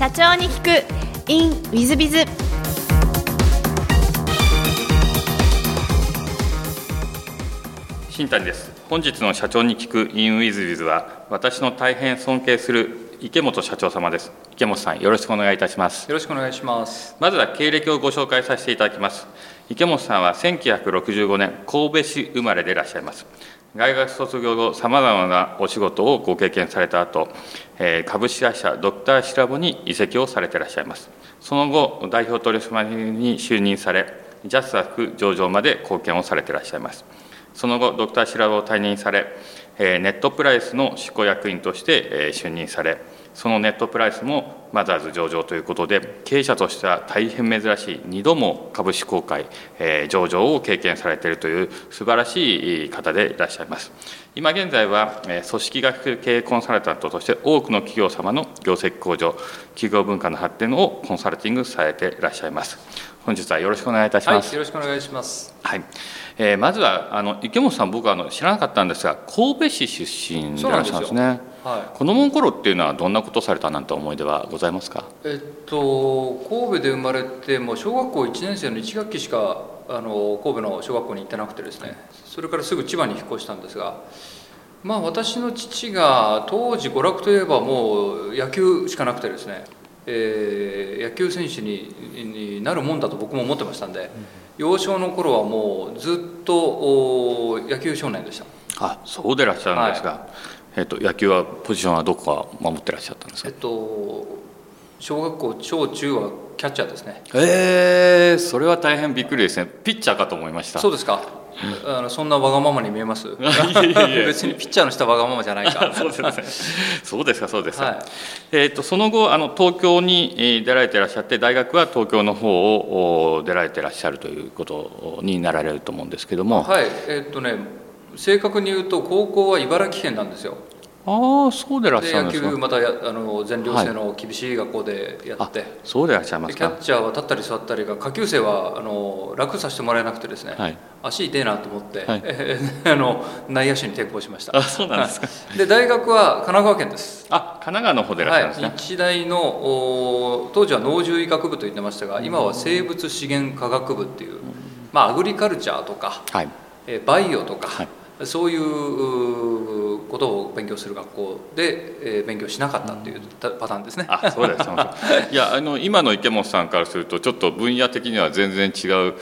社長に聞く。In ウィズビズ新谷です。本日の社長に聞く in ウィズビズは私の大変尊敬する池本社長様です。池本さんよろしくお願いいたします。よろしくお願いします。まずは経歴をご紹介させていただきます。池本さんは1965年神戸市生まれでいらっしゃいます。大学卒業後さまざまなお仕事をご経験された後、えー株式会社ドクターシラボに移籍をされていらっしゃいます。その後代表取締役に就任されジャスダック上場まで貢献をされていらっしゃいます。その後ドクターシラボを退任されネットプライスの執行役員として就任されそのネットプライスもマザーズ上場ということで経営者としては大変珍しい2度も株式公開、えー上場を経験されているという素晴らしい方でいらっしゃいます。今現在はえー組織学経営コンサルタントとして多くの企業様の業績向上企業文化の発展をコンサルティングされていらっしゃいます。本日はよろしくお願いいたします、はいよろしくお願いします。はい、えーまずはあの池本さん僕はあの知らなかったんですが神戸市出身でいらっしゃるんですね。は子供の頃っていうのはどんなことされたなんて思い出はございますか？いえっと神戸で生まれてもう小学校1年生の1学期しかあの神戸の小学校に行ってなくてですね。それからすぐ千葉に引っ越したんですがまあ私の父が当時娯楽といえばもう野球しかなくてですね、えー野球選手にになるもんだと僕も思ってましたんで、幼少の頃はもうずっとお野球少年でした。あそうでいらっしゃるんですが、えっと野球はポジションはどこか守ってらっしゃったんですか？えっと小学校小中はキャッチャーですね。えー、それは大変びっくりですね。ピッチャーかと思いました。そうですか。あのそんなわがままに見えます？別にピッチャーのしたわがままじゃないか。そうです。ね。そうですか、そうですか。はい。えっ、と、その後、あの東京にえー出られていらっしゃって、大学は東京の方をお出られていらっしゃるということになられると思うんですけども。はい。えっとね正確に言うと高校は茨城県なんですよああ、そうでいらっでしゃるんですか？野球またやあの全寮制の厳しい学校でやって、そうでいらっしゃいまですキャか。ッチャーは立ったり座ったりが下級生はあの楽させてもらえなくてですね、はい。足痛えなと思って、はいえーあの内野手に転向しましたあ、そうなんですか。はいで大学は神奈川県ですあ、神奈川の方でいらっしゃるんですね。はい、日大のお当時は農獣医学部と言ってましたが今は生物資源科学部っていう、まあ、アグリカルチャーとか、はい。えーバイオとか、はいそういうことを勉強する学校で、えー勉強しなかったっていうたパターンですね。あ、そうです。いや、あの今の池本さんからすると、ちょっと分野的には全然違う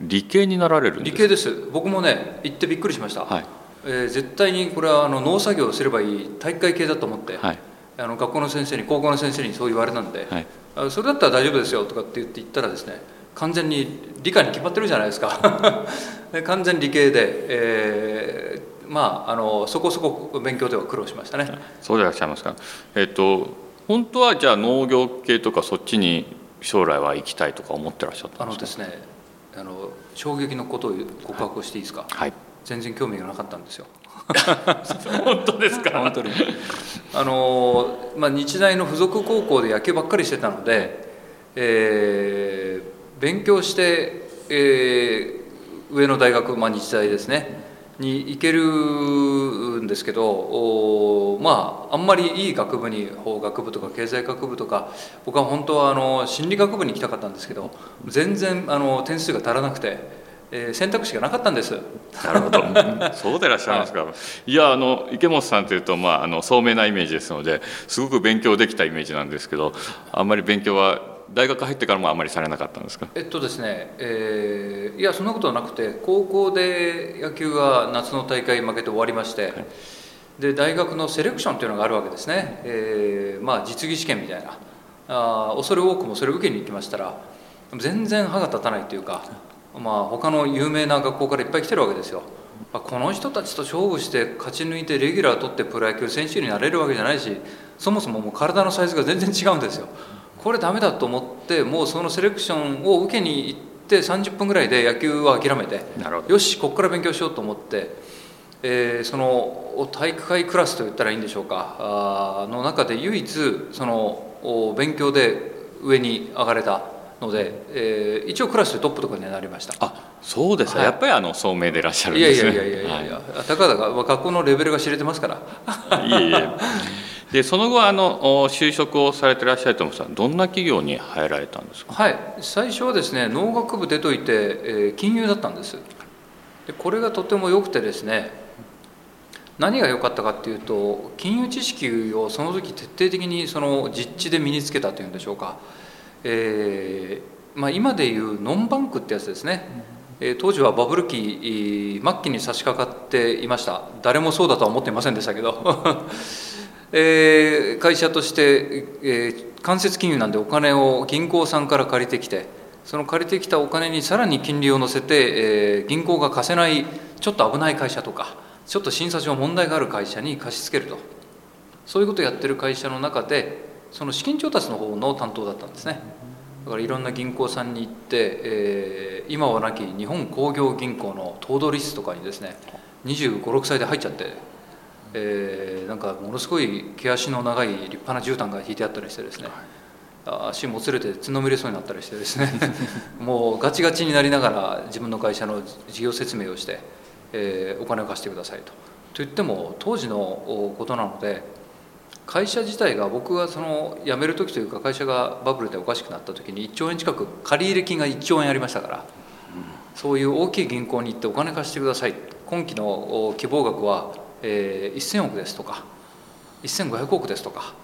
理系になられるんです理系です僕もね行ってびっくりしました、はい。えー絶対にこれはあの農作業をすればいい体育会系だと思って、はい。あの学校の先生に高校の先生にそう言われたんで、はい。あそれだったら大丈夫ですよとかって言って言ったらですね完全に理科に決まってるじゃないですか で完全理系で、えーまああのそこそこ勉強では苦労しましたねそうでいらっしゃいますか。えっと本当はじゃあ農業系とかそっちに将来は行きたいとか思ってらっしゃったあんですか？のですねあの衝撃のことを告白をしていいですか？はい。全然興味がなかったんですよ 本当ですか？本当にあの、まあ、日大の附属高校で野球ばっかりしてたので、えー勉強して、えー上の大学、まあ、日大ですねに行けるんですけどおまああんまりいい学部に法学部とか経済学部とか僕は本当はあの心理学部に行きたかったんですけど全然あの点数が足らなくて、えー選択肢がなかったんです。なるほど。そうでいらっしゃいますか。いやあの池本さんというとまああの聡明なイメージですので、すごく勉強できたイメージなんですけど、あんまり勉強は大学入ってからもあんまりされなかったんですか？えっとですね、えーいやそんなことはなくて高校で野球は夏の大会負けて終わりまして、で大学のセレクションというのがあるわけですね、えーまあ、実技試験みたいなあー恐れ多くもそれを受けに行きましたら全然歯が立たないというか、まあ、他の有名な学校からいっぱい来てるわけですよ。まあこの人たちと勝負して勝ち抜いてレギュラー取ってプロ野球選手になれるわけじゃないしそもそももう体のサイズが全然違うんですよ。これダメだと思ってもうそのセレクションを受けに行って30分ぐらいで野球は諦めてなるほど。よしここから勉強しようと思って、えーその体育会クラスと言ったらいいんでしょうかあーの中で唯一そのお勉強で上に上がれたので、えー一応クラスでトップとかにはなりました。あ、そうですか。はいやっぱりあの聡明でいらっしゃるんですね。やいやいやいやいや、たかだかまあ学校のレベルが知れてますから。はい。いえいえ。でその後あの就職をされてらっしゃると思うんですがどんな企業に入られたんですか？はい。最初はですね農学部出といて、えー、金融だったんです。でこれがとても良くてですね何が良かったかっていうと金融知識をその時徹底的にその実地で身につけたというんでしょうか、えーまあ、今でいうノンバンクってやつですね、えー、当時はバブル期末期に差し掛かっていました。誰もそうだとは思っていませんでしたけどえー、会社として、えー、間接金融なんでお金を銀行さんから借りてきてその借りてきたお金にさらに金利を乗せて、えー、銀行が貸せないちょっと危ない会社とかちょっと審査上問題がある会社に貸し付けると。そういうことをやってる会社の中でその資金調達の方の担当だったんですね。だからいろんな銀行さんに行って、えー、今はなき日本工業銀行の頭取室とかにですね2 5 6歳で入っちゃって、えー、なんかものすごい毛足の長い立派な絨毯が引いてあったりしてですね、足もつれて角むれそうになったりしてですね。もうガチガチになりながら自分の会社の事業説明をしてえー、お金を貸してくださいと。と言っても当時のことなので会社自体が僕がその辞める時というか会社がバブルでおかしくなった時に1兆円近く借入金が1兆円ありましたから、そういう大きい銀行に行ってお金貸してください。今期の希望額は、えー、1000億ですとか1500億ですとか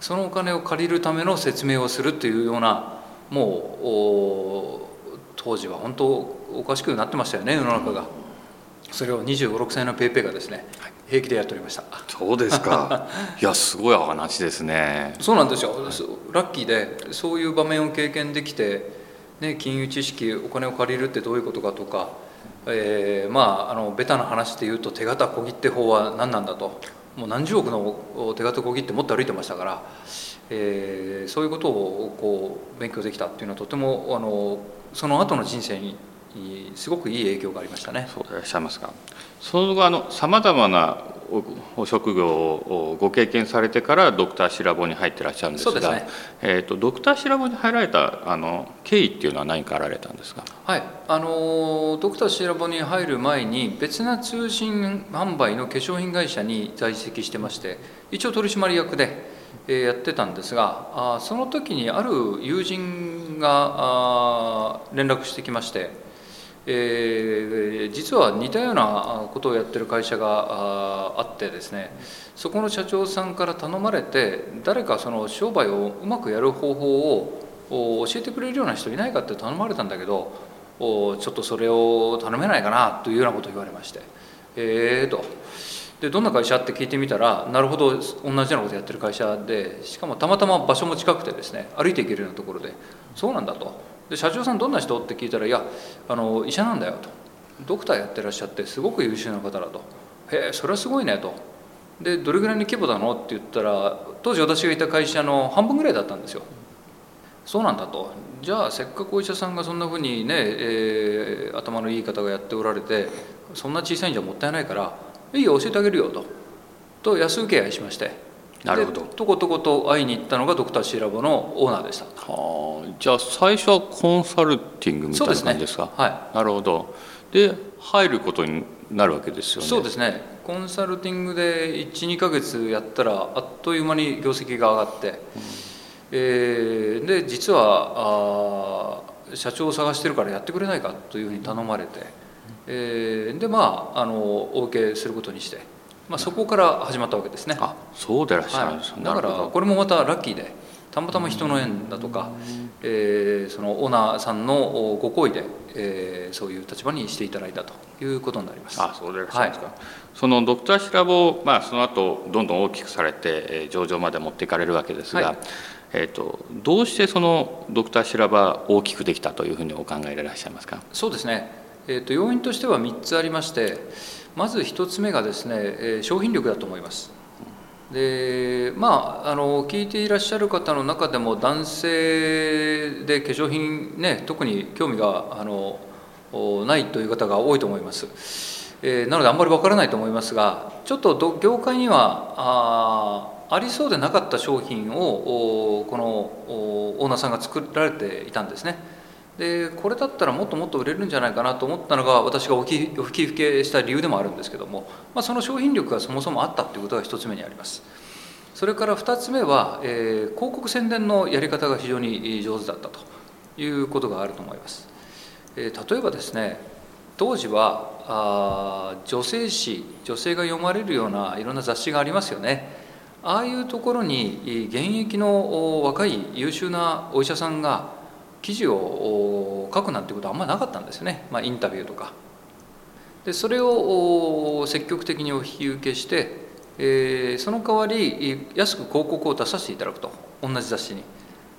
そのお金を借りるための説明をするというようなもう当時は本当おかしくなってましたよね世の中が。それを2 5 6歳のペイペイがですね、平気でやっておりました。そうですか。いやすごい話ですね。そうなんですよ。ラッキーでそういう場面を経験できて、ね、金融知識お金を借りるってどういうことかとか、えー、まああのベタな話で言うと手形小切手法は何なんだと。もう何十億の手形小切手持って歩いてましたから、えー、そういうことをこう勉強できたっていうのはとてもあのその後の人生にすごくいい影響がありましたね。そういらっしゃいますか。その後あのさまざまなお職業をご経験されてからドクターシラボに入ってらっしゃるんですが、ね、えっ、ー、とドクターシラボに入られたあの経緯っていうのは何かあられたんですか？はい、あのドクターシラボに入る前に別な通信販売の化粧品会社に在籍してまして、一応取締役で。えやってたんですがあその時にある友人があ連絡してきましてえー、実は似たようなことをやってる会社があってですね。そこの社長さんから頼まれて誰かその商売をうまくやる方法を教えてくれるような人いないかって頼まれたんだけどちょっとそれを頼めないかなというようなことを言われまして。ええー、と。でどんな会社って聞いてみたらなるほど同じようなことやってる会社でしかもたまたま場所も近くてですね歩いていけるようなところでそうなんだと。で社長さんどんな人？って聞いたら「いやあの医者なんだよ」と「ドクターやってらっしゃってすごく優秀な方だ」と「へえそれはすごいね」と「でどれぐらいの規模なの?」って言ったら当時私がいた会社の半分ぐらいだったんですよ。そうなんだとじゃあせっかくお医者さんがそんなふうにね、えー、頭のいい方がやっておられてそんな小さいんじゃもったいないから「いいよ教えてあげるよ」とと安請け合いしまして。なるほど。とことこと会いに行ったのがドクターシーラボのオーナーでした。はあ。じゃあ最初はコンサルティングみたいな感じですか、ね、はい。なるほど。で入ることになるわけですよね。そうですね。コンサルティングで12か月やったらあっという間に業績が上がって、うん、えー、で実はあ社長を探してるからやってくれないかというふうに頼まれて、えー、でまああのお受けすることにしてまあ、そこから始まったわけですね。あそうでいらっしゃるんですね、はい、だからこれもまたラッキーでたまたま人の縁だとか、えー、そのオーナーさんのご厚意で、えー、そういう立場にしていただいたということになります。あそうでいらっしゃるんですか、はい、そのドクターシラボまあその後どんどん大きくされて、えー、上場まで持っていかれるわけですが、はい、えーと、どうしてそのドクターシラバ大きくできたというふうにお考えでいらっしゃいますか？そうですね、えーと要因としては3つありましてまず1つ目がですね商品力だと思います。でまああの聞いていらっしゃる方の中でも男性で化粧品ね特に興味があのないという方が多いと思います。え、なのであんまりわからないと思いますがちょっと業界にはあありそうでなかった商品をこのオーナーさんが作られていたんですね。でこれだったらもっともっと売れるんじゃないかなと思ったのが私がおき吹き付けした理由でもあるんですけども、まあ、その商品力がそもそもあったっていうことが1つ目にありますそれから2つ目は、えー、広告宣伝のやり方が非常に上手だったということがあると思います。えー、例えばですね当時はあ女性誌女性が読まれるようないろんな雑誌がありますよねああいうところに現役の若い優秀なお医者さんが記事を書くなんてことはあんまりなかったんですよね、まあ、インタビューとか。でそれを積極的にお引き受けして、えー、その代わり安く広告を出させていただくと同じ雑誌に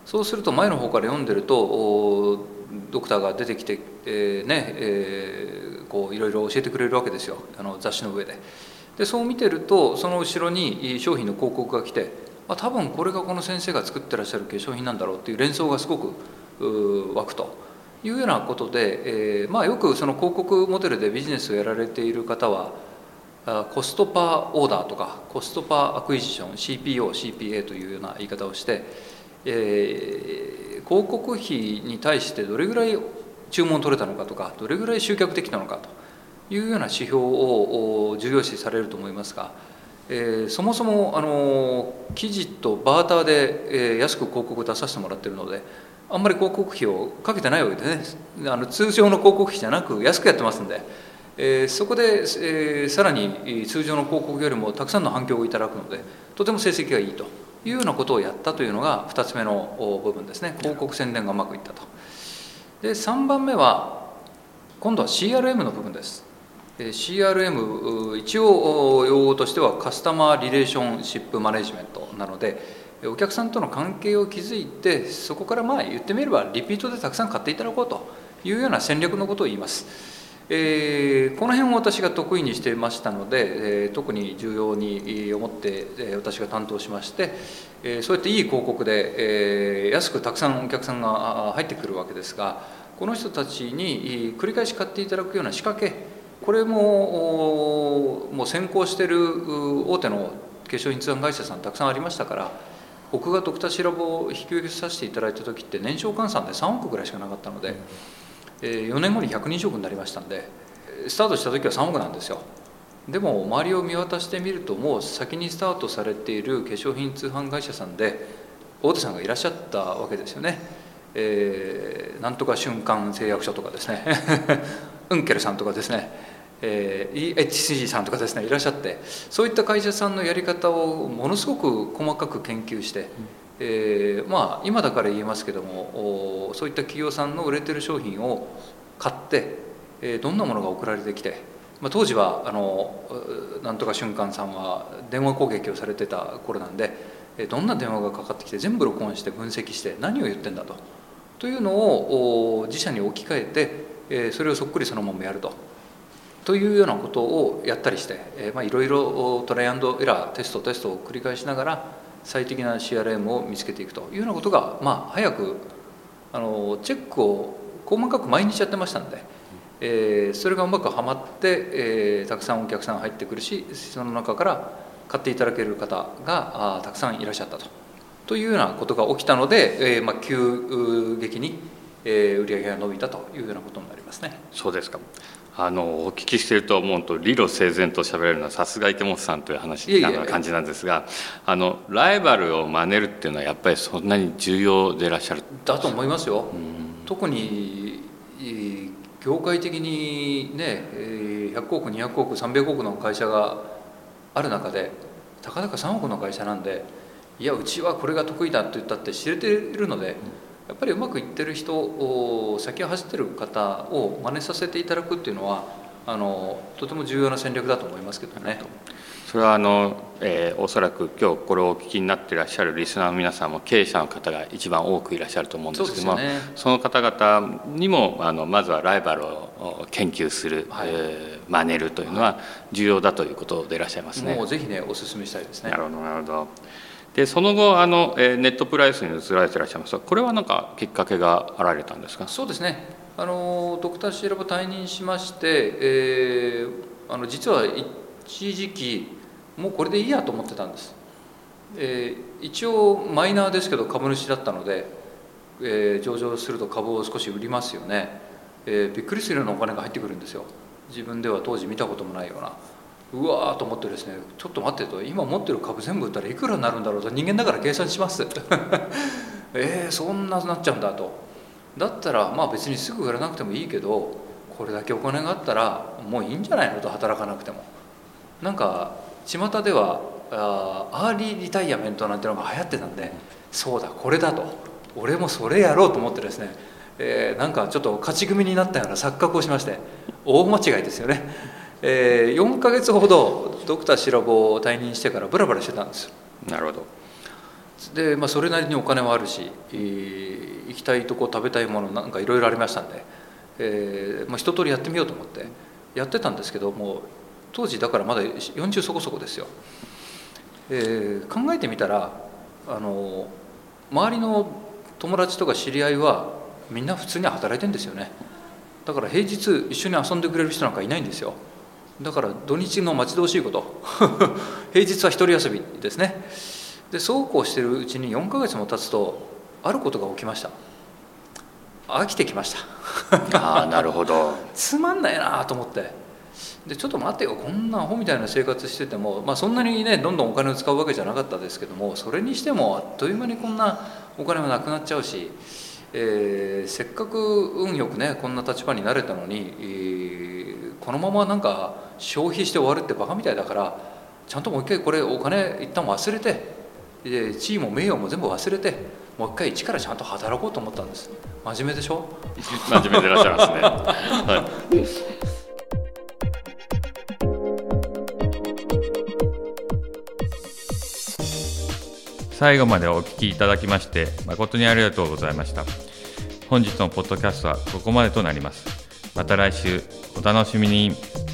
そうすると前の方から読んでるとドクターが出てきて、えー、ねえー、こういろいろ教えてくれるわけですよあの雑誌の上で。でそう見てるとその後ろに商品の広告が来て、まあ、多分これがこの先生が作ってらっしゃる化粧品なんだろうっていう連想がすごく湧くというようなことで、えー、まあ、よくその広告モデルでビジネスをやられている方はコストパーオーダーとかコストパーアクイジション CPO、CPA というような言い方をして、えー、広告費に対してどれぐらい注文取れたのかとかどれぐらい集客できたのかというような指標を重要視されると思いますが、えー、そもそもあの記事とバーターで、えー、安く広告を出させてもらっているのであんまり広告費をかけてないわけでねあの通常の広告費じゃなく安くやってますんで、えー、そこで、えー、さらに通常の広告よりもたくさんの反響をいただくのでとても成績がいいというようなことをやったというのが2つ目の部分ですね広告宣伝がうまくいったと。で3番目は今度は CRM の部分です。CRM 一応用語としてはカスタマーリレーションシップマネジメントなのでお客さんとの関係を築いてそこからまあ言ってみればリピートでたくさん買っていただこうというような戦略のことを言います。えー、この辺を私が得意にしていましたので、えー、特に重要に思って、え、私が担当しまして、え、そうやっていい広告で、え、安くたくさんお客さんが入ってくるわけですがこの人たちに繰り返し買っていただくような仕掛けこれももう先行している大手の化粧品通販会社さんたくさんありましたから僕がドクターシラボを引き受けさせていただいた時って年商換算で3億ぐらいしかなかったので、えー、4年後に120億になりましたんでスタートした時は3億なんですよ。でも周りを見渡してみるともう先にスタートされている化粧品通販会社さんで大手さんがいらっしゃったわけですよね、えー、なんとか瞬間製薬所とかですね。ウンケルさんとかですねえー、EHC さんとかですねいらっしゃってそういった会社さんのやり方をものすごく細かく研究して、うん、えー、まあ今だから言えますけどもそういった企業さんの売れてる商品を買って、えー、どんなものが送られてきて、まあ、当時はあのなんとか瞬間さんは電話攻撃をされてた頃なんでどんな電話がかかってきて全部録音して分析して何を言ってんだとというのを自社に置き換えてそれをそっくりそのままやると。というようなことをやったりして、えまあ、いろいろトライアンドエラーテストテストを繰り返しながら最適な CRM を見つけていくというようなことが、まあ、早くあのチェックを細かく毎日やってましたんで、えー、それがうまくはまって、えー、たくさんお客さん入ってくるしその中から買っていただける方があたくさんいらっしゃったと。というようなことが起きたので、えーまあ、急激に、えー、売上が伸びたというようなことになりますね。そうですかあのお聞きしていると思うと理路整然と喋れるのはさすが池本さんという話な感じなんですがあのライバルを真似るっていうのはやっぱりそんなに重要でいらっしゃるだと思いますよ。特に業界的にね100億200億300億の会社がある中でたかだか3億の会社なんでいやうちはこれが得意だって言ったって知れているので。うんやっぱりうまくいってる人先を走ってる方を真似させていただくっていうのはあのとても重要な戦略だと思いますけどね。それはあの、えー、おそらく今日これをお聞きになっていらっしゃるリスナーの皆さんも経営者の方が一番多くいらっしゃると思うんですけどもそ、ね,、の方々にもあのまずはライバルを研究する、はい、えー、真似るというのは重要だということでいらっしゃいますね。もうぜひねお勧めしたいですね。なるほどなるほど。でその後あの、えネットプライスに移られていらっしゃいますがこれは何かきっかけがあられたんですか？そうですね。あのドクターシーラボ退任しまして、えー、あの実は一時期もうこれでいいやと思ってたんです、えー、一応マイナーですけど株主だったので、えー、上場すると株を少し売りますよね、えー、びっくりするようなお金が入ってくるんですよ。自分では当時見たこともないような。うわーと思ってですねちょっと待ってと今持ってる株全部売ったらいくらになるんだろうと人間だから計算します。えー、そんななっちゃうんだと。だったらまあ別にすぐ売らなくてもいいけどこれだけお金があったらもういいんじゃないのと働かなくても。なんか巷ではあアーリーリタイアメントなんてのが流行ってたんでそうだこれだと。俺もそれやろうと思ってですね、えー、なんかちょっと勝ち組になったような錯覚をしまして大間違いですよね。えー、4か月ほどドクターシラボを退任してからブラブラしてたんですなるほど。で、まあ、それなりにお金もあるし、えー、行きたいとこ食べたいものなんかいろいろありましたんで、えーまあ、一通りやってみようと思ってやってたんですけども当時だからまだ40そこそこですよ、えー、考えてみたらあの周りの友達とか知り合いはみんな普通に働いてんですよね。だから平日一緒に遊んでくれる人なんかいないんですよだから土日の待ち遠しいこと。平日は一人遊びですね。でそうこうしてるうちに4ヶ月も経つとあることが起きました。飽きてきました。ああなるほど。つまんないなと思って。でちょっと待ってよこんなアホみたいな生活してても、まあ、そんなにねどんどんお金を使うわけじゃなかったですけどもそれにしてもあっという間にこんなお金もなくなっちゃうし、えー、せっかく運よくねこんな立場になれたのに、えー、このままなんか消費して終わるってバカみたいだからちゃんともう一回これお金一旦忘れてで地位も名誉も全部忘れてもう一回一からちゃんと働こうと思ったんです。真面目でしょ？真面目でいらっしゃいますね、はい。最後までお聞きいただきまして誠にありがとうございました。本日のポッドキャストはここまでとなります。また来週お楽しみに。